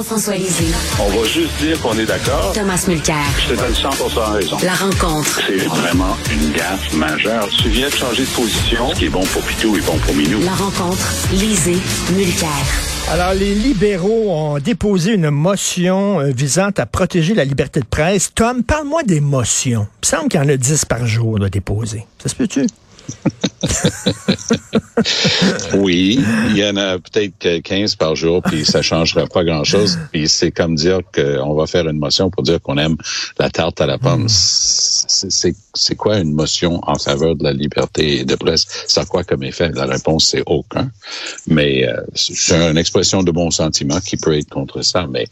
Jean-François Lisée. On va juste dire qu'on est d'accord. Thomas Mulcair. Je te donne 100 raison. La rencontre. C'est vraiment une gaffe majeure. Tu viens de changer de position. Ce qui est bon pour Pitou est bon pour Minou. La rencontre. Lisée. Mulcair. Alors, les libéraux ont déposé une motion euh, visant à protéger la liberté de presse. Tom, parle-moi des motions. Il me semble qu'il y en a 10 par jour de déposer. Ça se peut-tu? oui, il y en a peut-être 15 par jour, puis ça changera pas grand-chose. Puis c'est comme dire qu'on va faire une motion pour dire qu'on aime la tarte à la pomme. C'est quoi une motion en faveur de la liberté de presse? Ça a quoi comme effet? La réponse, c'est aucun. Mais euh, c'est une expression de bon sentiment qui peut être contre ça. Mais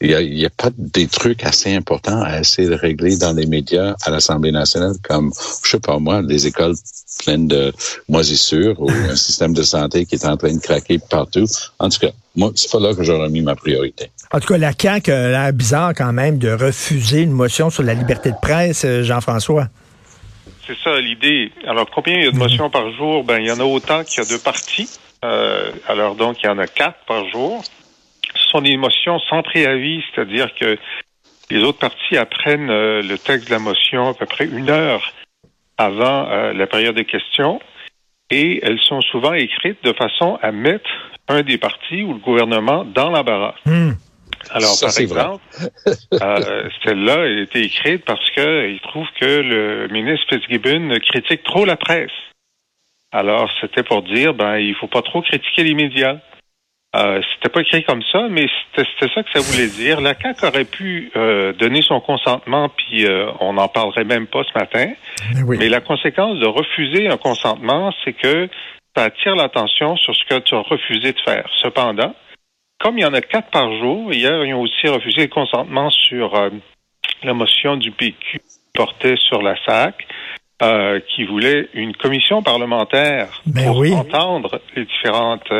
il n'y a, y a pas des trucs assez importants à essayer de régler dans les médias à l'Assemblée nationale, comme, je sais pas moi, les écoles pleine de moisissures ou un système de santé qui est en train de craquer partout. En tout cas, moi, c'est pas là que j'aurais mis ma priorité. En tout cas, la CAQ a l'air bizarre quand même de refuser une motion sur la liberté de presse, euh, Jean-François. C'est ça l'idée. Alors, combien il y a de motions par jour? Ben, il y en a autant qu'il y a de partis. Euh, alors, donc, il y en a quatre par jour. Ce sont des motions sans préavis, c'est-à-dire que les autres partis apprennent euh, le texte de la motion à peu près une heure avant euh, la période de questions et elles sont souvent écrites de façon à mettre un des partis ou le gouvernement dans l'embarras. Hmm. Alors, par exemple, euh, celle-là a été écrite parce qu'il trouve que le ministre Fitzgibbon critique trop la presse. Alors, c'était pour dire, ben, il faut pas trop critiquer les médias. Euh, c'était pas écrit comme ça, mais c'était ça que ça voulait dire. La CAQ aurait pu euh, donner son consentement, puis euh, on n'en parlerait même pas ce matin. Mais, la conséquence de refuser un consentement, c'est que ça attire l'attention sur ce que tu as refusé de faire. Cependant, comme il y en a quatre par jour, hier, ils ont aussi refusé le consentement sur euh, la motion du PQ portée sur la SAC. qui voulait une commission parlementaire ben pour entendre les différentes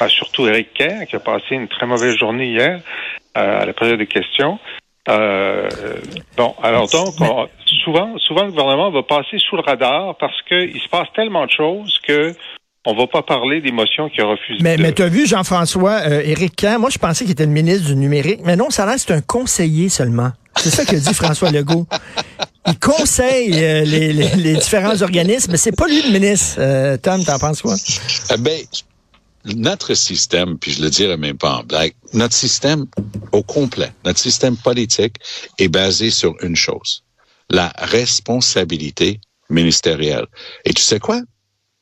ah, surtout Eric Kerr, qui a passé une très mauvaise journée hier euh, à la période des questions. Euh, bon, alors donc, souvent, souvent, le gouvernement va passer sous le radar parce qu'il se passe tellement de choses que on va pas parler des motions qu'il a refusées. Mais, mais tu as vu, Jean-François, euh, Éric Kerr, moi, je pensais qu'il était le ministre du numérique, mais non, ça reste un conseiller seulement. C'est ça que dit François Legault. Il conseille les, les, différents organismes, mais c'est pas lui le ministre. Tom, t'en penses quoi? ben, notre système, puis je le dirais même pas en blague, notre système au complet, notre système politique est basé sur une chose, la responsabilité ministérielle. Et tu sais quoi?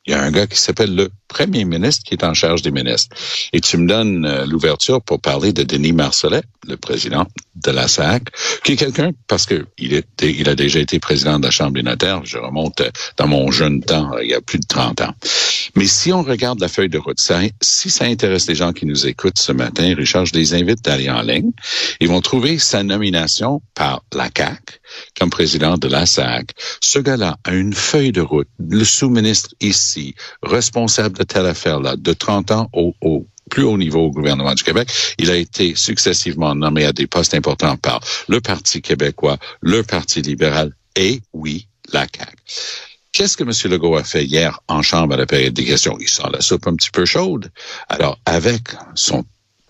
Il y a un gars qui s'appelle le premier ministre qui est en charge des ministres. Et tu me donnes euh, l'ouverture pour parler de Denis Marcellet, le président de la SAC, qui est quelqu'un, parce que il, a déjà été président de la Chambre des notaires, je remonte euh, dans mon jeune temps, il y a plus de 30 ans. Mais si on regarde la feuille de route, si ça intéresse les gens qui nous écoutent ce matin, Richard, je les invite d'aller en ligne. Ils vont trouver sa nomination par la CAC comme président de la SAC. Ce gars-là a une feuille de route, le sous-ministre ici, responsable de telle affaire-là, de 30 ans au, au plus haut niveau au gouvernement du Québec. Il a été successivement nommé à des postes importants par le Parti québécois, le Parti libéral et, oui, la CAQ. Qu'est-ce que M. Legault a fait hier en chambre à la période des questions? Il sent la soupe un petit peu chaude. Alors, avec son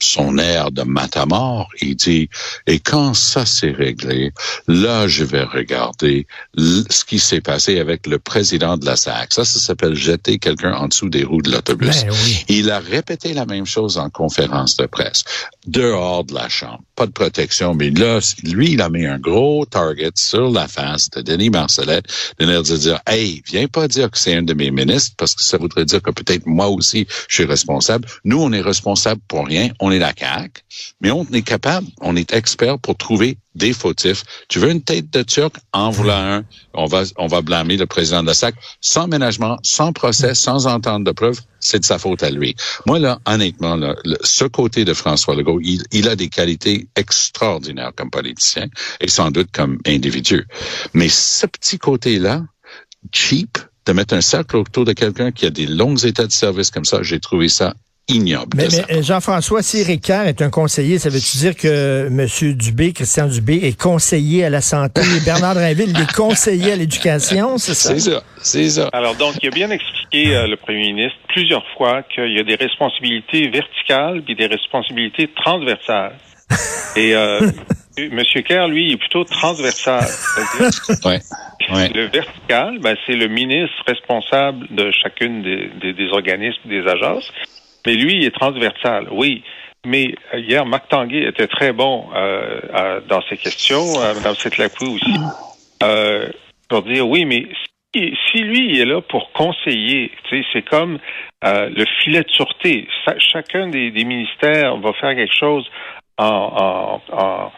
son air de matamor, il dit, et quand ça s'est réglé, là, je vais regarder ce qui s'est passé avec le président de la SAC. Ça, ça s'appelle jeter quelqu'un en dessous des roues de l'autobus. Ben oui. Il a répété la même chose en conférence de presse. Dehors de la chambre. Pas de protection, mais là, lui, il a mis un gros target sur la face de Denis Marcellet, de l'air de dire, hey, viens pas dire que c'est un de mes ministres, parce que ça voudrait dire que peut-être moi aussi, je suis responsable. Nous, on est responsable pour rien. On est la CAQ, mais on est capable, on est expert pour trouver des fautifs. Tu veux une tête de Turc? En voilà un. On va, on va blâmer le président de la SAC sans ménagement, sans procès, sans entendre de preuves. C'est de sa faute à lui. Moi, là, honnêtement, là, le- ce côté de François Legault, il, il a des qualités extraordinaires comme politicien et sans doute comme individu. Mais ce petit côté-là, cheap, de mettre un cercle autour de quelqu'un qui a des longs états de service comme ça, j'ai trouvé ça ignoble. Mais, mais, euh, Jean-François, si Éric Kerr est un conseiller, ça veut-tu dire que M. Dubé, Christian Dubé, est conseiller à la santé, Bernard Drinville, il est conseiller à l'éducation, c'est ça? C'est ça, c'est ça. Alors donc, il a bien expliqué euh, le premier ministre plusieurs fois qu'il y a des responsabilités verticales puis des responsabilités transversales. Et euh, Monsieur Kerr, lui, il est plutôt transversal. C'est-à-dire, Ouais. Ouais. Le vertical, ben, c'est le ministre responsable de chacune des, des, des organismes, des agences. Mais lui, il est transversal, oui. Mais euh, hier, Marc Tanguay était très bon euh, dans ses questions, euh, Mme Setlapou aussi, euh, pour dire oui, mais si, si lui il est là pour conseiller, c'est comme le filet de sûreté. Chacun des, des ministères va faire quelque chose en, en, en,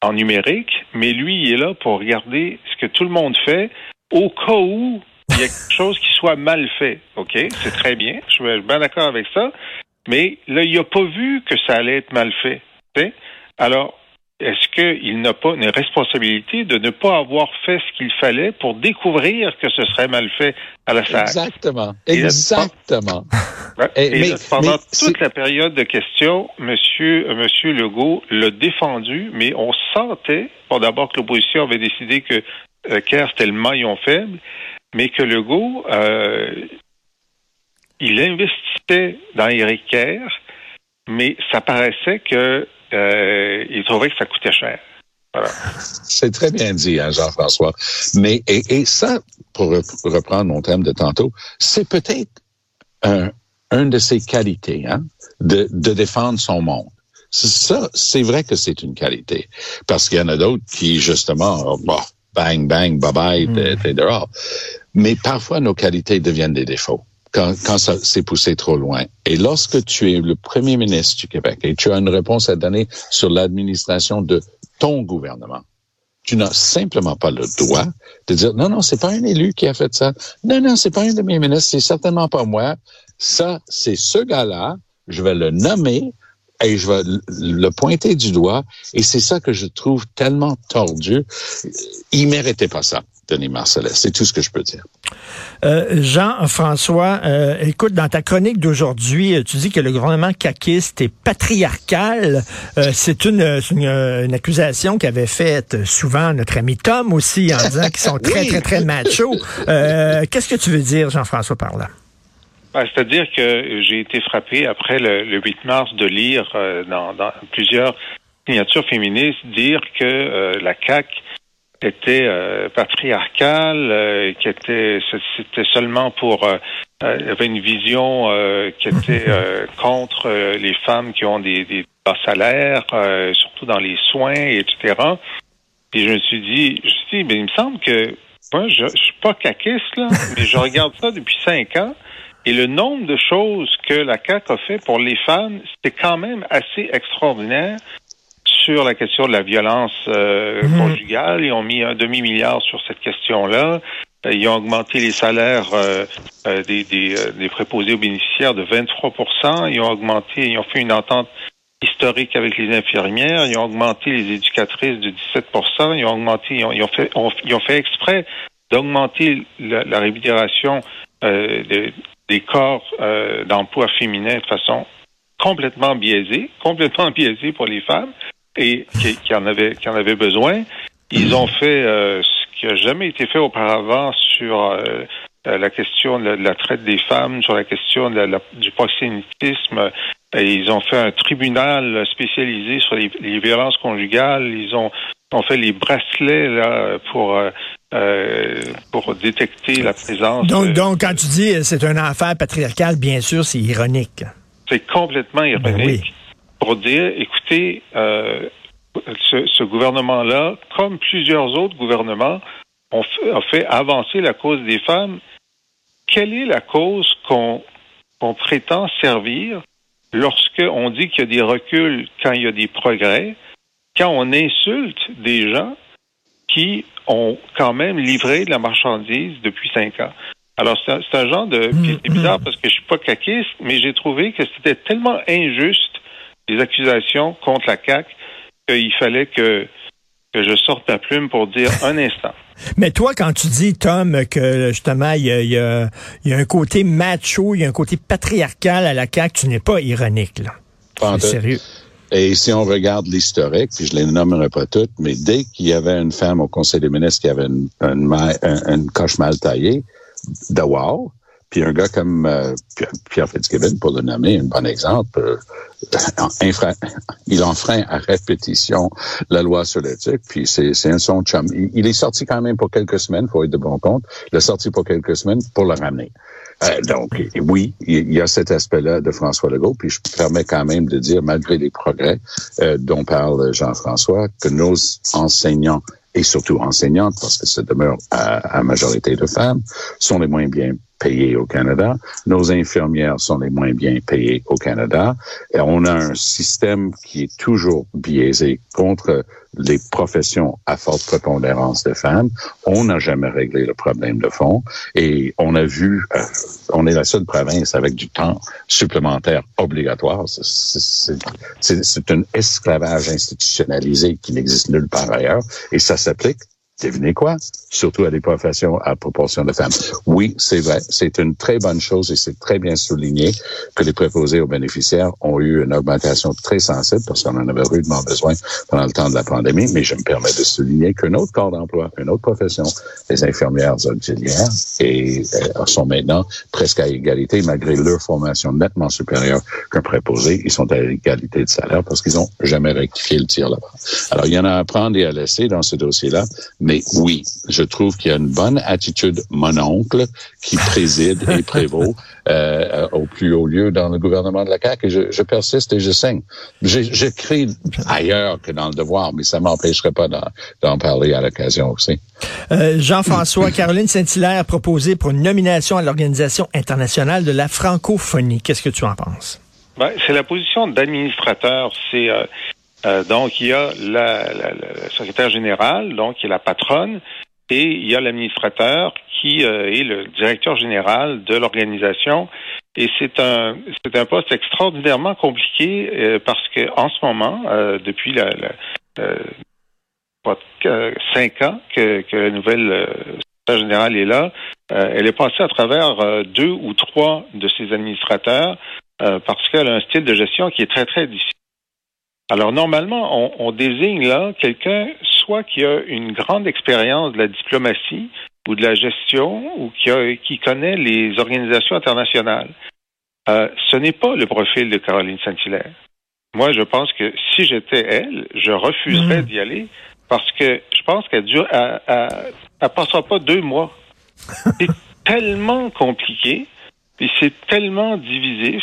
en numérique, mais lui, il est là pour regarder ce que tout le monde fait au cas où il y a quelque chose qui soit mal fait. OK? C'est très bien. Je suis bien d'accord avec ça. Mais là, il n'a pas vu que ça allait être mal fait. Alors, est-ce qu'il n'a pas une responsabilité de ne pas avoir fait ce qu'il fallait pour découvrir que ce serait mal fait à la SAC? Exactement. Exactement. Eh, Et mais- pendant mais toute la période de questions, Monsieur, euh, Monsieur Legault l'a défendu, mais on sentait, bon, d'abord que l'opposition avait décidé que euh, Kerr c'était le maillon faible, mais que Legault, euh, il investissait dans Éric Kerr, mais ça paraissait que euh, il trouvait que ça coûtait cher. Voilà. C'est très bien dit, hein, Jean-François. Mais et, et ça, pour rep- reprendre mon thème de tantôt, c'est peut-être un, un de ses qualités, hein, de, de défendre son monde. Ça, c'est vrai que c'est une qualité, parce qu'il y en a d'autres qui justement, bang bang, bye bye, t'es- t'es dehors. Mais parfois nos qualités deviennent des défauts. Quand, quand ça s'est poussé trop loin. Et lorsque tu es le premier ministre du Québec et tu as une réponse à donner sur l'administration de ton gouvernement, tu n'as simplement pas le droit de dire non, non, c'est pas un élu qui a fait ça. Non, non, c'est pas un de mes ministres, c'est certainement pas moi. Ça, c'est ce gars-là. Je vais le nommer et je vais le- pointer du doigt. Et c'est ça que je trouve tellement tordu. Il méritait pas ça, Denis Marcellet. C'est tout ce que je peux dire. Euh, Jean-François, euh, écoute, dans ta chronique d'aujourd'hui, euh, tu dis que le gouvernement caquiste est patriarcal. Euh, c'est une, une, une accusation qu'avait faite souvent notre ami Tom aussi, en disant qu'ils sont très, Oui. très, très machos. Euh, Qu'est-ce que tu veux dire, Jean-François, par là? Ben, C'est-à-dire que j'ai été frappé après le, le 8 mars de lire euh, dans, dans plusieurs signatures féministes dire que euh, la CAC était euh, patriarcale, euh, qui était c'était seulement pour euh, euh, avait une vision qui était contre les femmes qui ont des, des bas salaires, surtout dans les soins, etc. Et je me suis dit, je me suis dit, ben, il me semble que moi, je, je suis pas caquiste, là, mais je regarde ça depuis cinq ans. Et le nombre de choses que la CAQ a fait pour les femmes, c'était quand même assez extraordinaire sur la question de la violence euh, conjugale. Ils ont mis un demi-milliard sur cette question-là. Euh, Ils ont augmenté les salaires euh, euh, des, des, des préposés aux bénéficiaires de 23% Ils ont augmenté, ils ont fait une entente historique avec les infirmières. Ils ont augmenté les éducatrices de 17 Ils ont augmenté, ils ont, ils ont fait, ont- ils ont fait exprès d'augmenter la, la rémunération de- des corps euh, d'emploi féminins de façon complètement biaisée, complètement biaisée pour les femmes et qui, qui en avaient qui en besoin. Ils ont fait euh, ce qui a jamais été fait auparavant sur euh, euh, la question de la, traite des femmes, sur la question de la- du proxénétisme. Ils ont fait un tribunal spécialisé sur les, les violences conjugales. Ils ont, ont fait les bracelets là pour euh, euh, pour détecter la présence. Donc, donc quand tu dis euh, c'est un affaire patriarcal, bien sûr, c'est ironique. C'est complètement ironique Ben oui. pour dire, écoutez, euh, ce, ce gouvernement-là, comme plusieurs autres gouvernements, ont fait, a fait avancer la cause des femmes. Quelle est la cause qu'on prétend servir lorsque on dit qu'il y a des reculs quand il y a des progrès, quand on insulte des gens qui ont quand même livré de la marchandise depuis cinq ans. Alors, c'est un, genre de... puis C'est bizarre parce que je suis pas caquiste, mais j'ai trouvé que c'était tellement injuste, les accusations contre la CAQ, qu'il fallait que, que je sorte ma plume pour dire un instant. Mais toi, quand tu dis, Tom, que justement, il y a, il y a- il y a un côté macho, il y a un côté patriarcal à la CAQ, tu n'es pas ironique, là. Pas en C'est tout. sérieux. Et si on regarde l'historique, puis je les nommerai pas toutes, mais dès qu'il y avait une femme au Conseil des ministres qui avait une, une, ma- un- une coche mal taillée, de wow, puis un gars comme euh, Pierre- Fitzgibbon, pour le nommer, un bon exemple, euh, il enfreint à répétition la loi sur l'éthique, puis c'est un son chum. Il, il est sorti quand même pour quelques semaines, faut être de bon compte. Il est sorti pour quelques semaines pour le ramener. Euh, donc, oui, il y a cet aspect-là de François Legault, puis je me permets quand même de dire, malgré les progrès euh, dont parle Jean-François, que nos enseignants, et surtout enseignantes, parce que ça demeure à, à majorité de femmes, sont les moins bien payés au Canada. Nos infirmières sont les moins bien payées au Canada. Et on a un système qui est toujours biaisé contre les professions à forte prépondérance de femmes. On n'a jamais réglé le problème de fond et on a vu, euh, on est la seule province avec du temps supplémentaire obligatoire. C'est un esclavage institutionnalisé qui n'existe nulle part ailleurs et ça s'applique Devinez quoi? Surtout à des professions à proportion de femmes. Oui, c'est vrai. C'est une très bonne chose et c'est très bien souligné que les préposés aux bénéficiaires ont eu une augmentation très sensible parce qu'on en avait rudement besoin pendant le temps de la pandémie. Mais je me permets de souligner qu'un autre corps d'emploi, une autre profession, les infirmières auxiliaires, et euh, sont maintenant presque à égalité malgré leur formation nettement supérieure qu'un préposé. Ils sont à égalité de salaire parce qu'ils ont jamais rectifié le tir là-bas. Alors, il y en a à prendre et à laisser dans ce dossier-là. Mais oui, je trouve qu'il y a une bonne attitude mononcle qui préside et prévaut euh, au plus haut lieu dans le gouvernement de la CAQ. Et je, je persiste et je saigne. Je- J'écris ailleurs que dans le devoir, mais ça m'empêcherait pas d'en d'en parler à l'occasion aussi. Euh, Jean-François, Caroline Saint-Hilaire a proposé pour une nomination à l'Organisation internationale de la francophonie. Qu'est-ce que tu en penses? Ben, c'est la position d'administrateur. C'est euh, euh, donc il y a la, la- la secrétaire générale, donc qui est la patronne, et il y a l'administrateur qui euh, est le directeur général de l'organisation. Et c'est un c'est un poste extraordinairement compliqué euh, parce que en ce moment, euh, depuis la, la euh, cinq ans que, que la nouvelle secrétaire générale est là, elle est passée à travers deux ou trois de ses administrateurs parce qu'elle a un style de gestion qui est très, très difficile. Alors, normalement, on, on désigne là quelqu'un soit qui a une grande expérience de la diplomatie ou de la gestion ou qui, a, qui connaît les organisations internationales. Euh, ce n'est pas le profil de Caroline Saint-Hilaire. Moi, je pense que si j'étais elle, je refuserais Mhm. d'y aller parce que je pense qu'elle dure, elle, elle, elle passera pas deux mois. C'est tellement compliqué, puis c'est tellement divisif,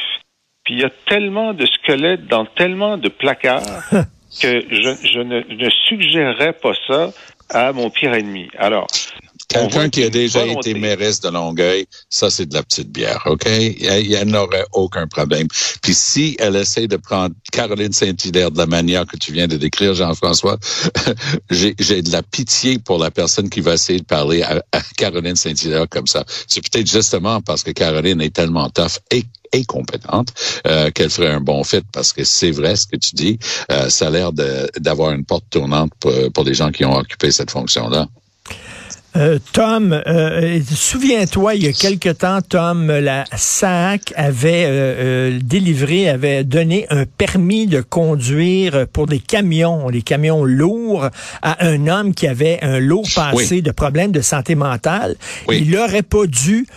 puis il y a tellement de squelettes dans tellement de placards que je, je ne, ne suggérerais pas ça à mon pire ennemi. Alors, Quelqu'un qui a déjà volonté. été mairesse de Longueuil, ça, c'est de la petite bière, OK? Il y en aurait aucun problème. Puis si elle essaie de prendre Caroline Saint-Hilaire de la manière que tu viens de décrire, Jean-François, j'ai j'ai de la pitié pour la personne qui va essayer de parler à, à Caroline Saint-Hilaire comme ça. C'est peut-être justement parce que Caroline est tellement tough et et compétente euh, qu'elle ferait un bon fit parce que c'est vrai ce que tu dis. Euh, ça a l'air d'avoir une porte tournante pour, pour les gens qui ont occupé cette fonction-là. Euh, Tom, euh, souviens-toi, il y a quelque temps, Tom, la SAC avait euh, délivré, avait donné un permis de conduire pour des camions, les camions lourds, à un homme qui avait un lourd passé de problèmes de santé mentale. Il n'aurait pas dû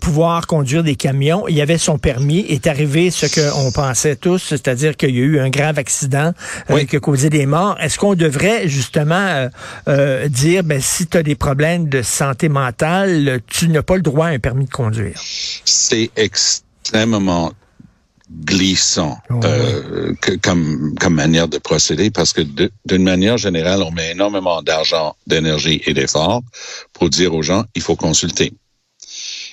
pouvoir conduire des camions. Il avait son permis. Est arrivé ce qu'on pensait tous, c'est-à-dire qu'il y a eu un grave accident qui a causé des morts. Est-ce qu'on devrait justement dire, ben, si tu as des problèmes de santé mentale, tu n'as pas le droit à un permis de conduire. C'est extrêmement glissant euh, comme, comme manière de procéder parce que d'une manière générale, on met énormément d'argent, d'énergie et d'efforts pour dire aux gens, il faut consulter.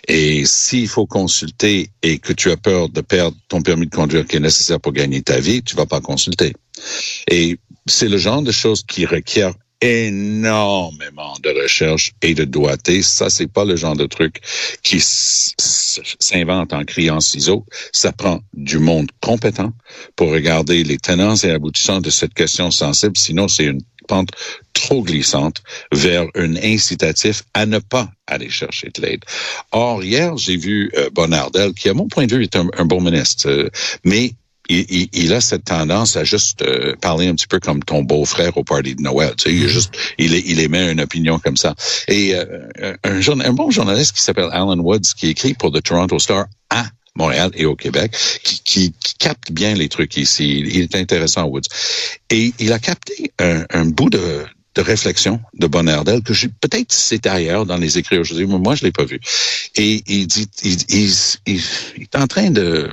Et s'il faut consulter et que tu as peur de perdre ton permis de conduire qui est nécessaire pour gagner ta vie, tu vas pas consulter. Et c'est le genre de choses qui requiert énormément de recherche et de doigté. Ça, c'est pas le genre de truc qui s'invente en criant ciseaux. Ça prend du monde compétent pour regarder les tenants et aboutissants de cette question sensible. Sinon, c'est une pente trop glissante vers un incitatif à ne pas aller chercher de l'aide. Or, hier, j'ai vu euh, qui, à mon point de vue, est un, bon ministre, euh, mais il, il, a cette tendance à juste euh, parler un petit peu comme ton beau-frère au party de Noël. Tu sais, il, juste, il, il émet une opinion comme ça. Et euh, un, un, bon journaliste qui s'appelle Alan Woods, qui écrit pour The Toronto Star à Montréal et au Québec, qui, qui, capte bien les trucs ici. Il, est intéressant, Woods. Et il a capté un, un bout de, de réflexion de Bonardel que peut-être c'est ailleurs dans les écrits aujourd'hui, mais moi je l'ai pas vu. Et il dit, il, il, il, est en train de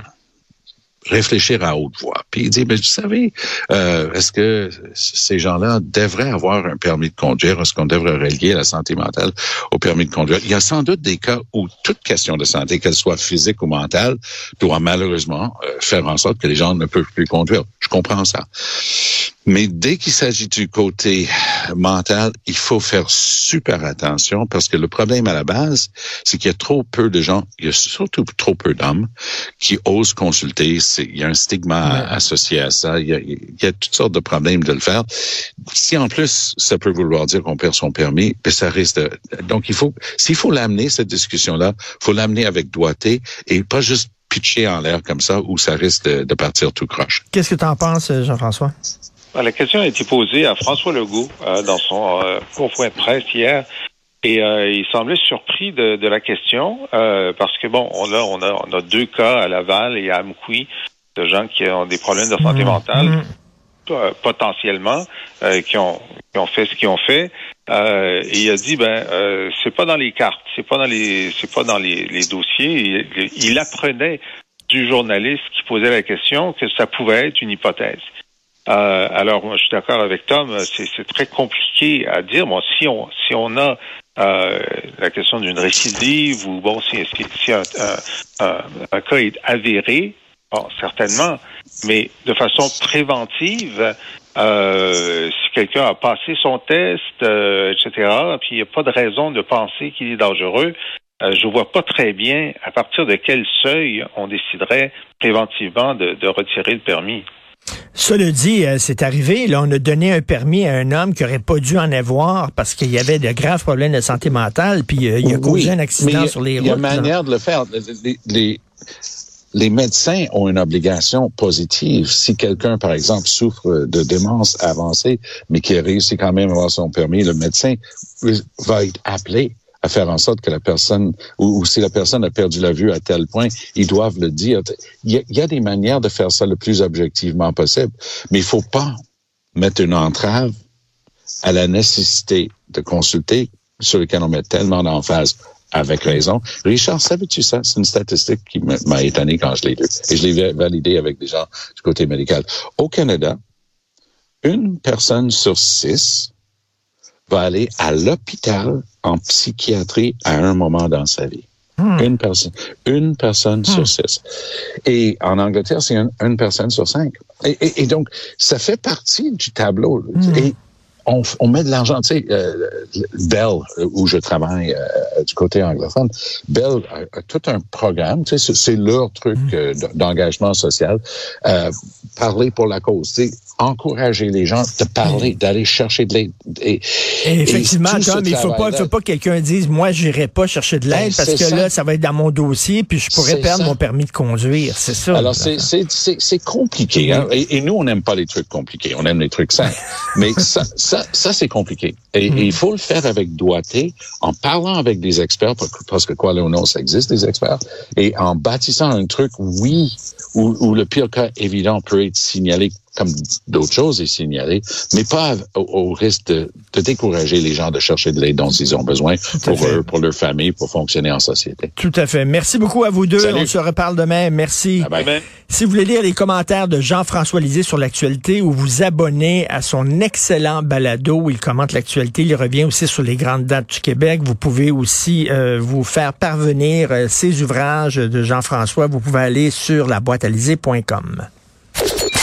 réfléchir à haute voix. Puis il dit, mais vous savez, euh, est-ce que ces gens-là devraient avoir un permis de conduire? Est-ce qu'on devrait relier la santé mentale au permis de conduire? Il y a sans doute des cas où toute question de santé, qu'elle soit physique ou mentale, doit malheureusement euh, faire en sorte que les gens ne peuvent plus conduire. Je comprends ça. Mais dès qu'il s'agit du côté mental, il faut faire super attention parce que le problème à la base, c'est qu'il y a trop peu de gens, il y a surtout trop peu d'hommes qui osent consulter. Il y a un stigma associé à ça. Il y, a, il y, a, toutes sortes de problèmes de le faire. Si en plus, ça peut vouloir dire qu'on perd son permis, ben ça risque de... Donc, il faut, s'il faut l'amener, cette discussion-là, faut l'amener avec doigté et pas juste pitcher en l'air comme ça où ça risque de, de partir tout croche. Qu'est-ce que tu en penses, Jean-François? Ben, la question a été posée à François Legault euh, dans son euh, de presse hier. Et euh, il semblait surpris de, de la question euh, parce que bon, on a, on a on a deux cas à Laval et à Amkoui de gens qui ont des problèmes de santé mmh. mentale mmh. Euh, potentiellement qui ont qui ont fait ce qu'ils ont fait. et il a dit ben c'est pas dans les cartes, c'est pas dans les c'est pas dans les, les dossiers. Il, il apprenait du journaliste qui posait la question que ça pouvait être une hypothèse. Euh, alors, moi, je suis d'accord avec Tom, c'est très compliqué à dire. Bon, si on si on a euh, la question d'une récidive ou bon, si, si, un, un, cas est avéré, bon, certainement, mais de façon préventive, euh, si quelqu'un a passé son test, euh, etc., puis il n'y a pas de raison de penser qu'il est dangereux, euh, je vois pas très bien à partir de quel seuil on déciderait préventivement de, de retirer le permis. Cela dit, euh, c'est arrivé, là, on a donné un permis à un homme qui aurait pas dû en avoir parce qu'il y avait de graves problèmes de santé mentale, puis euh, il a causé un accident sur les routes. Il y a une manière de le faire. Les, les, médecins ont une obligation positive. Si quelqu'un, par exemple, souffre de démence avancée, mais qui a réussi quand même à avoir son permis, le médecin va être appelé à faire en sorte que la personne, ou, si la personne a perdu la vue à tel point, ils doivent le dire. Il y, a, des manières de faire ça le plus objectivement possible, mais il faut pas mettre une entrave à la nécessité de consulter sur lequel on met tellement d'emphase avec raison. Richard, savais-tu ça? C'est une statistique qui m'a étonné quand je l'ai lu. Et je l'ai validé avec des gens du côté médical. Au Canada, une personne sur six va aller à l'hôpital en psychiatrie à un moment dans sa vie. Hmm. Une personne, une personne sur hmm. six. Et en Angleterre, c'est une, personne sur cinq. Et, donc, ça fait partie du tableau. Hmm. Et on, on met de l'argent, tu sais, euh, Bell, où je travaille euh, du côté anglophone, Bell a, a tout un programme, tu sais, c'est- leur truc euh, d- d'engagement social, euh, parler pour la cause, tu sais, encourager les gens de parler, d'aller chercher de l'aide. Et, Et effectivement, Tom, il faut pas, faut pas que quelqu'un dise, moi, j'irai pas chercher de l'aide Ben, parce que ça. là, ça va être dans mon dossier, puis je pourrais perdre ça. mon permis de conduire. C'est ça. Alors, c'est compliqué. Hein? Et, et nous, on n'aime pas les trucs compliqués. On aime les trucs simples. Mais ça, ça, ça c'est compliqué. Et, et il faut le faire avec doigté, en parlant avec des experts, parce que- quoi ou non, ça existe, des experts, et en bâtissant un truc, oui, où, où le pire cas évident peut être signalé comme d'autres choses est signalé, mais pas au, au risque de, de décourager les gens de chercher de l'aide dont ils ont besoin pour fait. eux, pour leur famille, pour fonctionner en société. Tout à fait. Merci beaucoup à vous deux. Salut. On se reparle demain. Merci. Bye bye. Si vous voulez lire les commentaires de Jean-François Lisée sur l'actualité ou vous abonner à son excellent balado où il commente l'actualité, il revient aussi sur les grandes dates du Québec. Vous pouvez aussi euh, vous faire parvenir euh, ces ouvrages de Jean-François. Vous pouvez aller sur la boîte